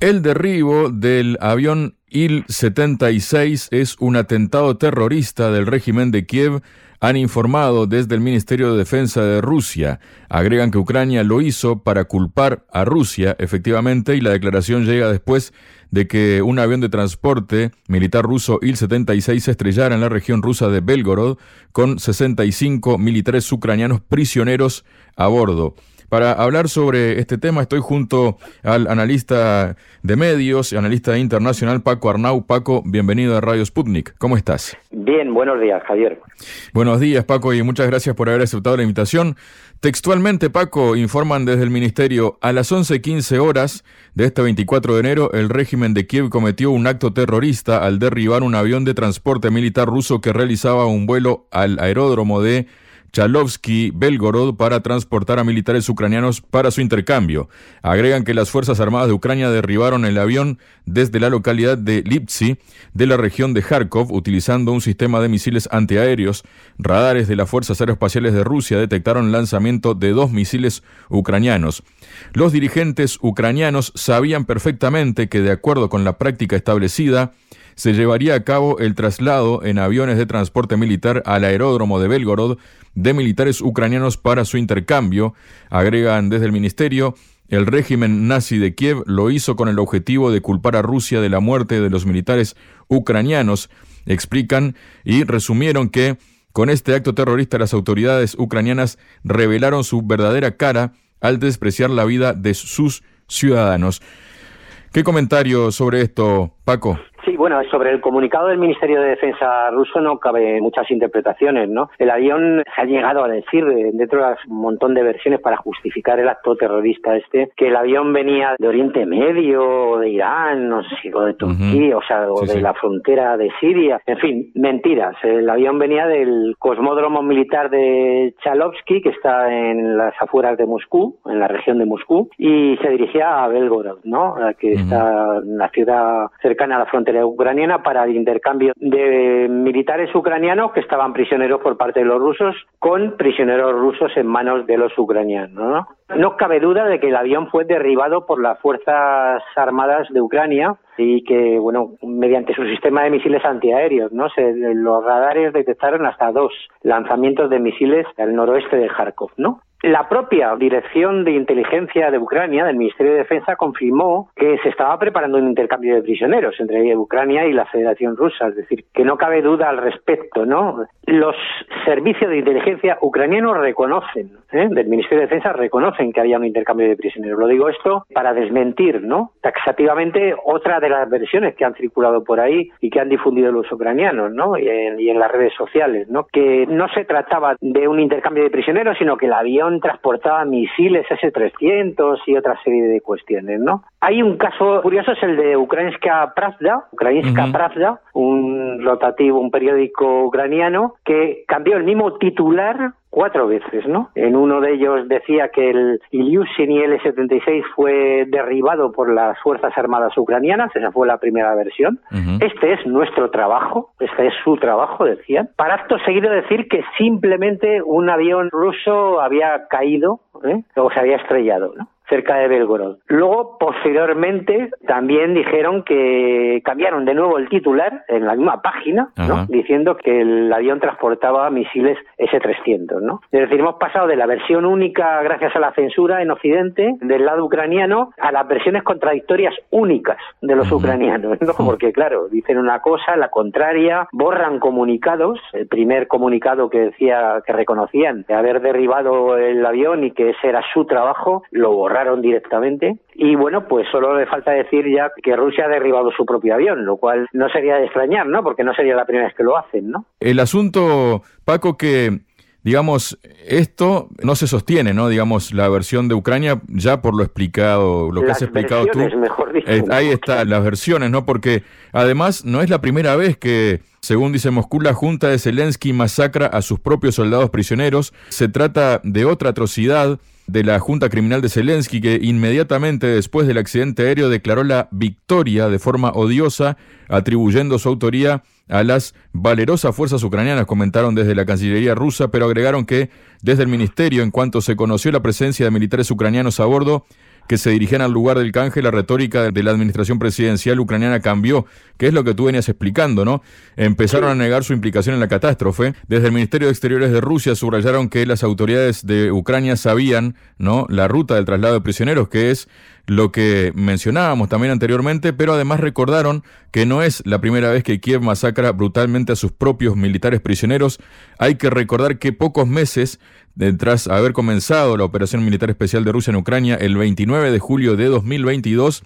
El derribo del avión Il-76 es un atentado terrorista del régimen de Kiev han informado desde el Ministerio de Defensa de Rusia. Agregan que Ucrania lo hizo para culpar a Rusia, efectivamente, y la declaración llega después de que un avión de transporte militar ruso Il-76 estrellara en la región rusa de Belgorod con 65 militares ucranianos prisioneros a bordo. Para hablar sobre este tema estoy junto al analista de medios y analista internacional Paco Arnau. Paco, bienvenido a Radio Sputnik. ¿Cómo estás? Bien, buenos días, Javier. Buenos días, Paco, y muchas gracias por haber aceptado la invitación. Textualmente, Paco, informan desde el Ministerio, a las 11.15 horas de este 24 de enero, el régimen de Kiev cometió un acto terrorista al derribar un avión de transporte militar ruso que realizaba un vuelo al aeródromo de Chalovsky Belgorod para transportar a militares ucranianos para su intercambio. Agregan que las Fuerzas Armadas de Ucrania derribaron el avión desde la localidad de Lipsy, de la región de Kharkov, utilizando un sistema de misiles antiaéreos. Radares de las Fuerzas Aeroespaciales de Rusia detectaron lanzamiento de dos misiles ucranianos. Los dirigentes ucranianos sabían perfectamente que, de acuerdo con la práctica establecida, se llevaría a cabo el traslado en aviones de transporte militar al aeródromo de Belgorod de militares ucranianos para su intercambio, agregan desde el ministerio. El régimen nazi de Kiev lo hizo con el objetivo de culpar a Rusia de la muerte de los militares ucranianos, explican y resumieron que con este acto terrorista las autoridades ucranianas revelaron su verdadera cara al despreciar la vida de sus ciudadanos. ¿Qué comentario sobre esto, Paco? Sí, bueno, sobre el comunicado del Ministerio de Defensa ruso no cabe muchas interpretaciones, ¿no? El avión se ha llegado a decir eh, dentro de un montón de versiones para justificar el acto terrorista este, que el avión venía de Oriente Medio, de Irán, no sé si o de Turquía, o sea, o de la frontera de Siria, en fin, mentiras. El avión venía del cosmódromo militar de Chalovsky, que está en las afueras de Moscú, en la región de Moscú, y se dirigía a Belgorod, ¿no? Que está en la ciudad cercana a la frontera ucraniana para el intercambio de militares ucranianos que estaban prisioneros por parte de los rusos con prisioneros rusos en manos de los ucranianos. ¿no? No cabe duda de que el avión fue derribado por las Fuerzas Armadas de Ucrania y que, bueno, mediante su sistema de misiles antiaéreos, ¿no? Se, los radares detectaron hasta dos lanzamientos de misiles al noroeste de Kharkov, ¿no? La propia Dirección de Inteligencia de Ucrania, del Ministerio de Defensa, confirmó que se estaba preparando un intercambio de prisioneros entre Ucrania y la Federación Rusa, es decir, que no cabe duda al respecto, ¿no? Los servicios de inteligencia ucranianos reconocen, ¿eh? del Ministerio de Defensa reconocen que había un intercambio de prisioneros. Lo digo esto para desmentir, ¿no? Taxativamente otra de las versiones que han circulado por ahí y que han difundido los ucranianos, ¿no? Y en, y en las redes sociales, ¿no? Que no se trataba de un intercambio de prisioneros, sino que el avión transportaba misiles S-300 y otra serie de cuestiones, ¿no? Hay un caso curioso, es el de Ukrainska Pravda, Ukrainska Pravda, un rotativo, un periódico ucraniano, que cambió el mismo titular cuatro veces, ¿no? En uno de ellos decía que el Ilyushin Il-76 fue derribado por las Fuerzas Armadas ucranianas, esa fue la primera versión. Este es nuestro trabajo, este es su trabajo, decían. Para acto seguido decir que simplemente un avión ruso había caído ¿eh? o se había estrellado, ¿no? Cerca de Belgorod. Luego, posteriormente, también dijeron que cambiaron de nuevo el titular en la misma página, ¿no? diciendo que el avión transportaba misiles S-300. ¿no? Es decir, hemos pasado de la versión única, gracias a la censura en Occidente, del lado ucraniano, a las versiones contradictorias únicas de los ucranianos. ¿no? Porque, claro, dicen una cosa, la contraria, borran comunicados. El primer comunicado que decía que reconocían de haber derribado el avión y que ese era su trabajo, lo borraron directamente. Y bueno, pues solo le falta decir ya que Rusia ha derribado su propio avión, lo cual no sería de extrañar, ¿no? Porque no sería la primera vez que lo hacen, ¿no? El asunto, Paco, que digamos, esto no se sostiene, ¿no? Digamos, la versión de Ucrania, ya por lo explicado, lo que has explicado tú. Mejor dicho, eh, ahí está, las versiones, ¿no? Porque además no es la primera vez que, según dice Moscú, la Junta de Zelensky masacra a sus propios soldados prisioneros. Se trata de otra atrocidad de la Junta Criminal de Zelensky, que inmediatamente después del accidente aéreo declaró la victoria de forma odiosa, atribuyendo su autoría a las valerosas fuerzas ucranianas, comentaron desde la Cancillería rusa, pero agregaron que desde el Ministerio, en cuanto se conoció la presencia de militares ucranianos a bordo, que se dirigían al lugar del canje, la retórica de la administración presidencial ucraniana cambió, que es lo que tú venías explicando, ¿no? Empezaron a negar su implicación en la catástrofe. Desde el Ministerio de Exteriores de Rusia subrayaron que las autoridades de Ucrania sabían, ¿no? La ruta del traslado de prisioneros, que es lo que mencionábamos también anteriormente, pero además recordaron que no es la primera vez que Kiev masacra brutalmente a sus propios militares prisioneros. Hay que recordar que pocos meses tras haber comenzado la operación militar especial de Rusia en Ucrania el 29 de julio de 2022,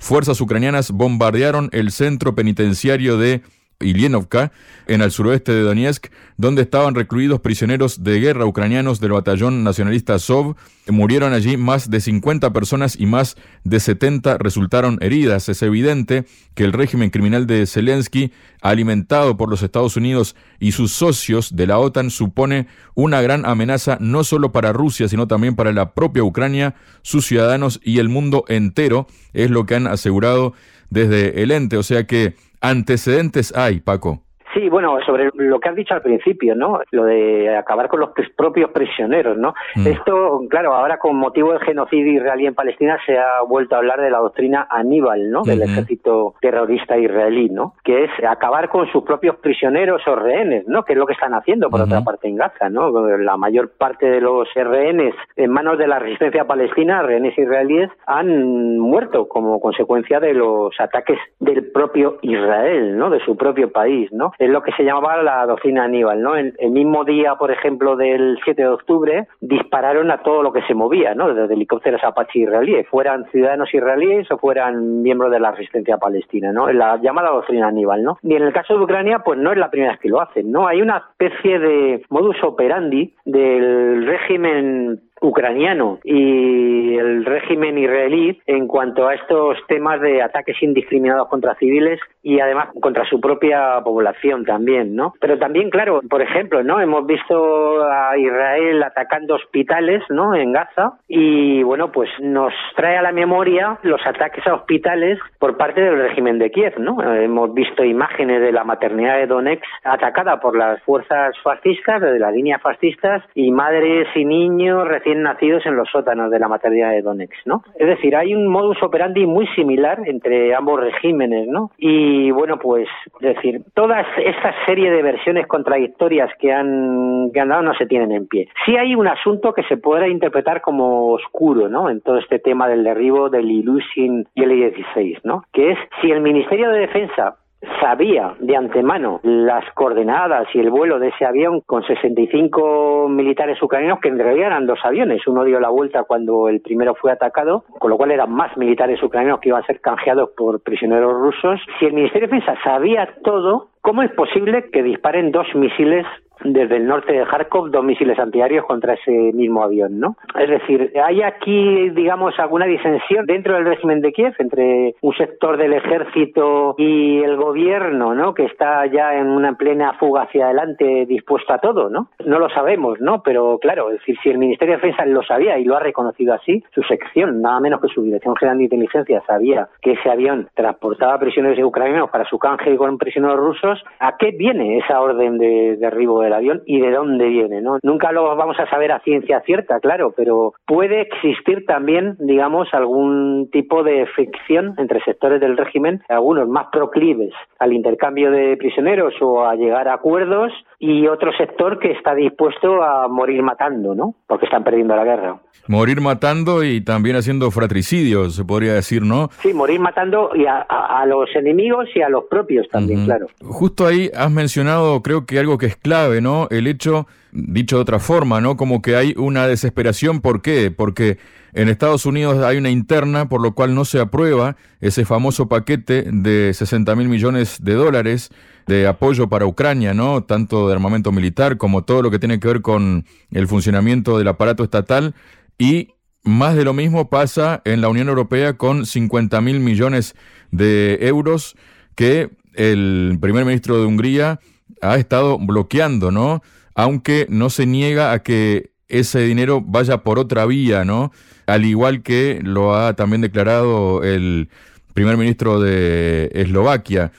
fuerzas ucranianas bombardearon el centro penitenciario de Ilienovka, en el suroeste de Donetsk, donde estaban recluidos prisioneros de guerra ucranianos del batallón nacionalista Sov. Murieron allí más de 50 personas y más de 70 resultaron heridas. Es evidente que el régimen criminal de Zelensky, alimentado por los Estados Unidos y sus socios de la OTAN, supone una gran amenaza no solo para Rusia, sino también para la propia Ucrania, sus ciudadanos y el mundo entero, es lo que han asegurado desde el ente. O sea que antecedentes hay, Paco. Sí, bueno, sobre lo que has dicho al principio, ¿no? Lo de acabar con los propios prisioneros, ¿no? Mm. Esto, claro, ahora con motivo del genocidio israelí en Palestina se ha vuelto a hablar de la doctrina Aníbal, ¿no? Del ejército terrorista israelí, ¿no? Que es acabar con sus propios prisioneros o rehenes, ¿no? Que es lo que están haciendo, por otra parte, en Gaza, ¿no? La mayor parte de los rehenes en manos de la resistencia palestina, rehenes israelíes, han muerto como consecuencia de los ataques del propio Israel, ¿no? De su propio país, ¿no? Es lo que se llamaba la doctrina Aníbal, ¿no? El, el, mismo día, por ejemplo, del 7 de octubre, dispararon a todo lo que se movía, ¿no? Desde helicópteros Apache israelíes, fueran ciudadanos israelíes o fueran miembros de la resistencia palestina, ¿no? La llamada doctrina Aníbal, ¿no? Y en el caso de Ucrania, pues no es la primera vez que lo hacen, ¿no? Hay una especie de modus operandi del régimen ucraniano y el régimen israelí en cuanto a estos temas de ataques indiscriminados contra civiles y además contra su propia población también, ¿no? Pero también, claro, por ejemplo, ¿no? Hemos visto a Israel atacando hospitales, ¿no? En Gaza y bueno, pues nos trae a la memoria los ataques a hospitales por parte del régimen de Kiev, ¿no? Hemos visto imágenes de la maternidad de Donetsk atacada por las fuerzas fascistas, de las líneas fascistas y madres y niños recién nacidos en los sótanos de la maternidad de Donetsk, ¿no? Es decir, hay un modus operandi muy similar entre ambos regímenes, ¿no? Y bueno, pues, es decir, toda esta serie de versiones contradictorias que han, dado no se tienen en pie. Sí hay un asunto que se puede interpretar como oscuro, ¿no? En todo este tema del derribo del Ilyushin y el I-16, ¿no? Que es si el Ministerio de Defensa sabía de antemano las coordenadas y el vuelo de ese avión con 65 militares ucranianos, que en realidad eran dos aviones. Uno dio la vuelta cuando el primero fue atacado, con lo cual eran más militares ucranianos que iban a ser canjeados por prisioneros rusos. Si el Ministerio de Defensa sabía todo, ¿cómo es posible que disparen dos misiles desde el norte de Kharkov dos misiles antiaéreos contra ese mismo avión, ¿no? Es decir, hay aquí, digamos, alguna disensión dentro del régimen de Kiev entre un sector del ejército y el gobierno, ¿no? Que está ya en una plena fuga hacia adelante, dispuesto a todo, ¿no? No lo sabemos, ¿no? Pero claro, es decir, si el Ministerio de Defensa lo sabía y lo ha reconocido así, su sección, nada menos que su Dirección General de Inteligencia, sabía que ese avión transportaba prisioneros ucranianos para su canje con prisioneros rusos, ¿a qué viene esa orden de derribo del avión y de dónde viene, ¿no? Nunca lo vamos a saber a ciencia cierta, claro, pero puede existir también, digamos, algún tipo de fricción entre sectores del régimen, algunos más proclives al intercambio de prisioneros o a llegar a acuerdos y otro sector que está dispuesto a morir matando, ¿no? Porque están perdiendo la guerra. Morir matando y también haciendo fratricidios, se podría decir, ¿no? Sí, morir matando y a, los enemigos y a los propios también, claro. Justo ahí has mencionado, creo que algo que es clave, ¿no? El hecho, dicho de otra forma, ¿no? Como que hay una desesperación. ¿Por qué? Porque en Estados Unidos hay una interna por lo cual no se aprueba ese famoso paquete de 60 mil millones de dólares de apoyo para Ucrania, ¿no? Tanto de armamento militar como todo lo que tiene que ver con el funcionamiento del aparato estatal y más de lo mismo pasa en la Unión Europea con 50 mil millones de euros que el primer ministro de Hungría ha estado bloqueando, ¿no? Aunque no se niega a que ese dinero vaya por otra vía, ¿no? Al igual que lo ha también declarado el primer ministro de Eslovaquia.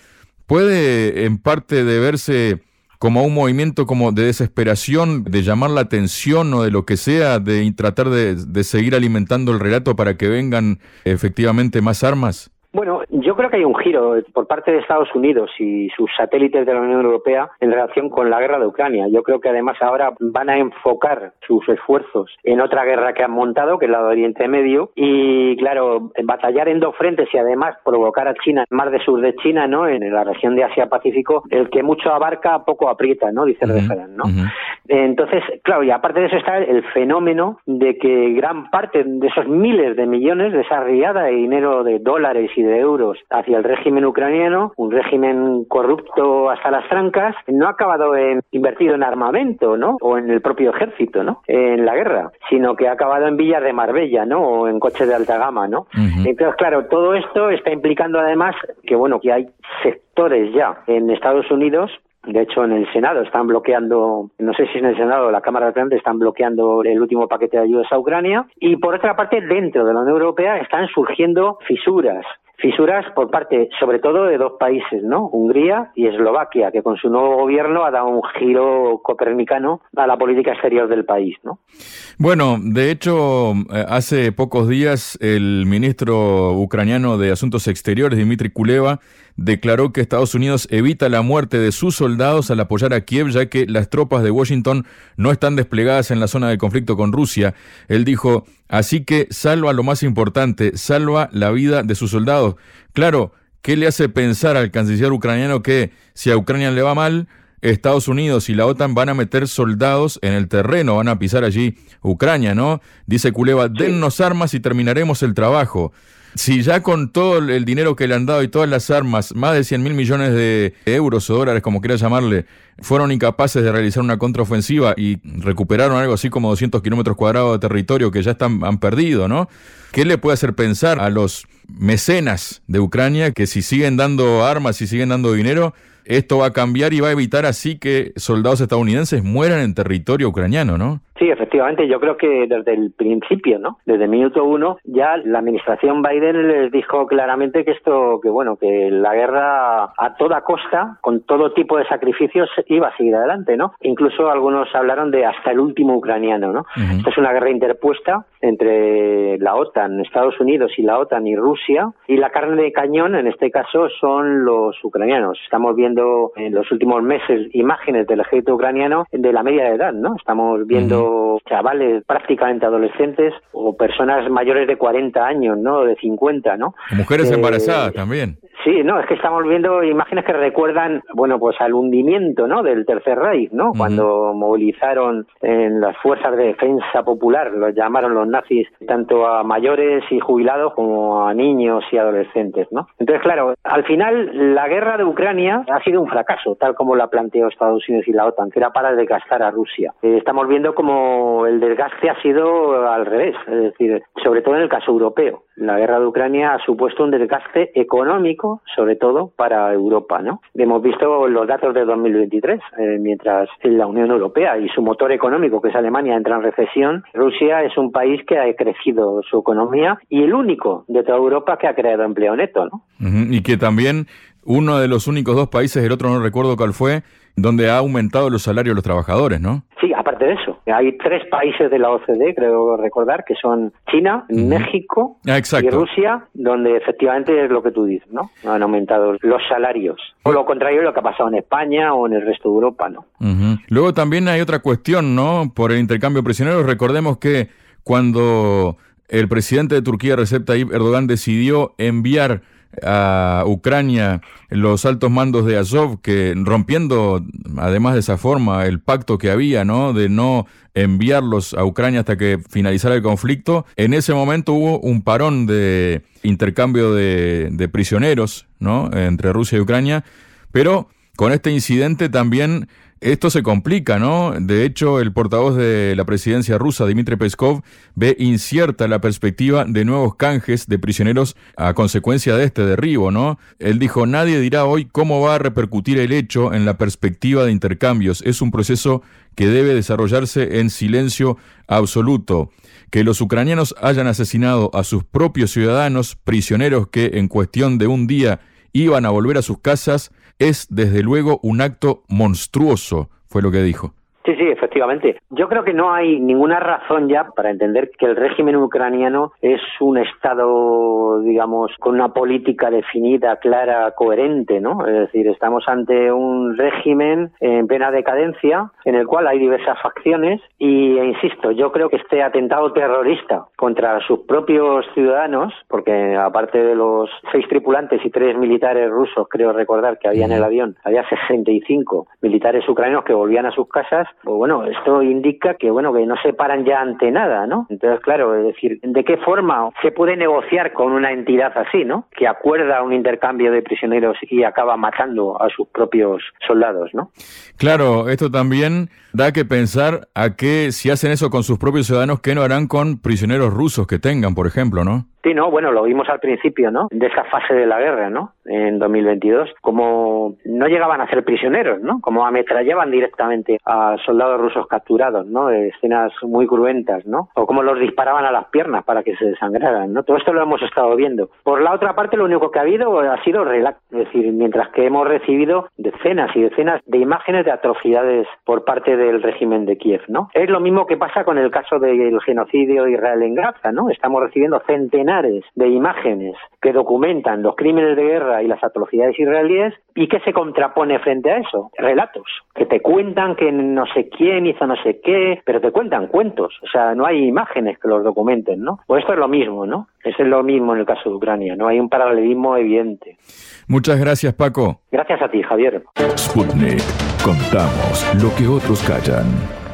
Puede en parte deberse como un movimiento como de desesperación, de llamar la atención o de lo que sea, de tratar de, de seguir alimentando el relato para que vengan efectivamente más armas? Bueno, yo creo que hay un giro por parte de Estados Unidos y sus satélites de la Unión Europea en relación con la guerra de Ucrania. Yo creo que además ahora van a enfocar sus esfuerzos en otra guerra que han montado, que es la de Oriente Medio, y claro, batallar en dos frentes y además provocar a China, más de sur de China, ¿no? En la región de Asia-Pacífico, el que mucho abarca, poco aprieta, ¿no? Dice el ¿no? Entonces, claro, y aparte de eso está el fenómeno de que gran parte de esos miles de millones de esa riada de dinero de dólares y de euros hacia el régimen ucraniano, un régimen corrupto hasta las trancas, no ha acabado en invertido en armamento, ¿no? O en el propio ejército, ¿no? En la guerra, sino que ha acabado en villas de Marbella, ¿no? O en coches de alta gama, ¿no? Entonces, claro, todo esto está implicando además que, bueno, que hay sectores ya en Estados Unidos de hecho, en el Senado están bloqueando, no sé si en el Senado o la Cámara de Representantes están bloqueando el último paquete de ayudas a Ucrania. Y por otra parte, dentro de la Unión Europea están surgiendo fisuras fisuras por parte, sobre todo, de dos países, ¿no? Hungría y Eslovaquia, que con su nuevo gobierno ha dado un giro copernicano a la política exterior del país, ¿no? Bueno, de hecho, eh, hace pocos días el ministro ucraniano de Asuntos Exteriores, Dmitry Kuleva, declaró que Estados Unidos evita la muerte de sus soldados al apoyar a Kiev, ya que las tropas de Washington no están desplegadas en la zona de conflicto con Rusia. Él dijo, así que salva lo más importante, salva la vida de sus soldados. Claro, ¿qué le hace pensar al canciller ucraniano que si a Ucrania le va mal, Estados Unidos y la OTAN van a meter soldados en el terreno, van a pisar allí Ucrania, ¿no? Dice Kuleva, dennos armas y terminaremos el trabajo. Si ya con todo el dinero que le han dado y todas las armas, más de 100 mil millones de euros o dólares, como quiera llamarle, fueron incapaces de realizar una contraofensiva y recuperaron algo así como 200 kilómetros cuadrados de territorio que ya están, han perdido, ¿no? ¿Qué le puede hacer pensar a los mecenas de Ucrania que si siguen dando armas, y siguen dando dinero, esto va a cambiar y va a evitar así que soldados estadounidenses mueran en territorio ucraniano, ¿no? Sí, efectivamente, yo creo que desde el principio, ¿no? Desde el minuto uno, ya la administración Biden les dijo claramente que esto, que bueno, que la guerra a toda costa, con todo tipo de sacrificios, iba a seguir adelante, ¿no? Incluso algunos hablaron de hasta el último ucraniano, ¿no? Esto es una guerra interpuesta entre la OTAN, Estados Unidos y la OTAN y Rusia, y la carne de cañón, en este caso, son los ucranianos. Estamos viendo en los últimos meses imágenes del ejército ucraniano de la media edad, ¿no? Estamos viendo chavales prácticamente adolescentes o personas mayores de 40 años, ¿no? De 50, ¿no? Mujeres eh, embarazadas también. Sí, no, es que estamos viendo imágenes que recuerdan, bueno, pues al hundimiento, ¿no? Del Tercer Reich, ¿no? Cuando movilizaron en las fuerzas de defensa popular, los llamaron los nazis, tanto a mayores y jubilados como a niños y adolescentes, ¿no? Entonces, claro, al final la guerra de Ucrania ha sido un fracaso, tal como la planteó Estados Unidos y la OTAN, que era para desgastar a Rusia. Eh, estamos viendo como el desgaste ha sido al revés, es decir, sobre todo en el caso europeo. La guerra de Ucrania ha supuesto un desgaste económico, sobre todo para Europa, ¿no? Hemos visto los datos de 2023, eh, mientras la Unión Europea y su motor económico, que es Alemania, entra en recesión, Rusia es un país que ha crecido su economía y el único de toda Europa que ha creado empleo neto, ¿no? Y que también uno de los únicos dos países, el otro no recuerdo cuál fue, donde ha aumentado los salarios de los trabajadores, ¿no? Sí, aparte de eso, hay tres países de la OCDE, creo recordar, que son China, México ah, y Rusia, donde efectivamente es lo que tú dices, ¿no? Han aumentado los salarios. O lo contrario de lo que ha pasado en España o en el resto de Europa, ¿no? Luego también hay otra cuestión, ¿no? Por el intercambio de prisioneros, recordemos que cuando el presidente de Turquía, Recep Tayyip Erdogan, decidió enviar a Ucrania los altos mandos de Azov, que rompiendo, además de esa forma, el pacto que había, ¿no? De no enviarlos a Ucrania hasta que finalizara el conflicto, en ese momento hubo un parón de intercambio de, prisioneros, ¿no? Entre Rusia y Ucrania, pero con este incidente también esto se complica, ¿no? De hecho, el portavoz de la presidencia rusa, Dmitry Peskov, ve incierta la perspectiva de nuevos canjes de prisioneros a consecuencia de este derribo, ¿no? Él dijo, nadie dirá hoy cómo va a repercutir el hecho en la perspectiva de intercambios. Es un proceso que debe desarrollarse en silencio absoluto. Que los ucranianos hayan asesinado a sus propios ciudadanos, prisioneros que en cuestión de un día iban a volver a sus casas, es desde luego un acto monstruoso, fue lo que dijo. Sí, sí, efectivamente. Yo creo que no hay ninguna razón ya para entender que el régimen ucraniano es un Estado, digamos, con una política definida, clara, coherente, ¿no? Es decir, estamos ante un régimen en plena decadencia, en el cual hay diversas facciones y, e insisto, yo creo que este atentado terrorista contra sus propios ciudadanos, porque aparte de los seis tripulantes y tres militares rusos, creo recordar que había en el avión, había 65 militares ucranianos que volvían a sus casas, pues bueno, esto indica que bueno que no se paran ya ante nada, ¿no? Entonces, claro, es decir, ¿de qué forma se puede negociar con una entidad así, ¿no? Que acuerda un intercambio de prisioneros y acaba matando a sus propios soldados, ¿no? Claro, esto también da que pensar a que si hacen eso con sus propios ciudadanos, ¿qué no harán con prisioneros rusos que tengan, por ejemplo, no? Sí, no, bueno, lo vimos al principio, ¿no? De esa fase de la guerra, ¿no? En 2022, como no llegaban a ser prisioneros, ¿no? Como ametrallaban directamente a soldados rusos capturados, ¿no? escenas muy cruentas, ¿no? O como los disparaban a las piernas para que se desangraran, ¿no? Todo esto lo hemos estado viendo. Por la otra parte, lo único que ha habido ha sido relax, es decir, mientras que hemos recibido decenas y decenas de imágenes de atrocidades por parte del régimen de Kiev, ¿no? Es lo mismo que pasa con el caso del genocidio de Israel en Gaza, ¿no? Estamos recibiendo centenares de imágenes que documentan los crímenes de guerra y las atrocidades israelíes y que se contrapone frente a eso. Relatos que te cuentan que no sé quién hizo no sé qué, pero te cuentan cuentos. O sea, no hay imágenes que los documenten, ¿no? Pues esto es lo mismo, ¿no? Es lo mismo en el caso de Ucrania, no hay un paralelismo evidente. Muchas gracias, Paco. Gracias a ti, Javier. Sputnik. Contamos lo que otros callan.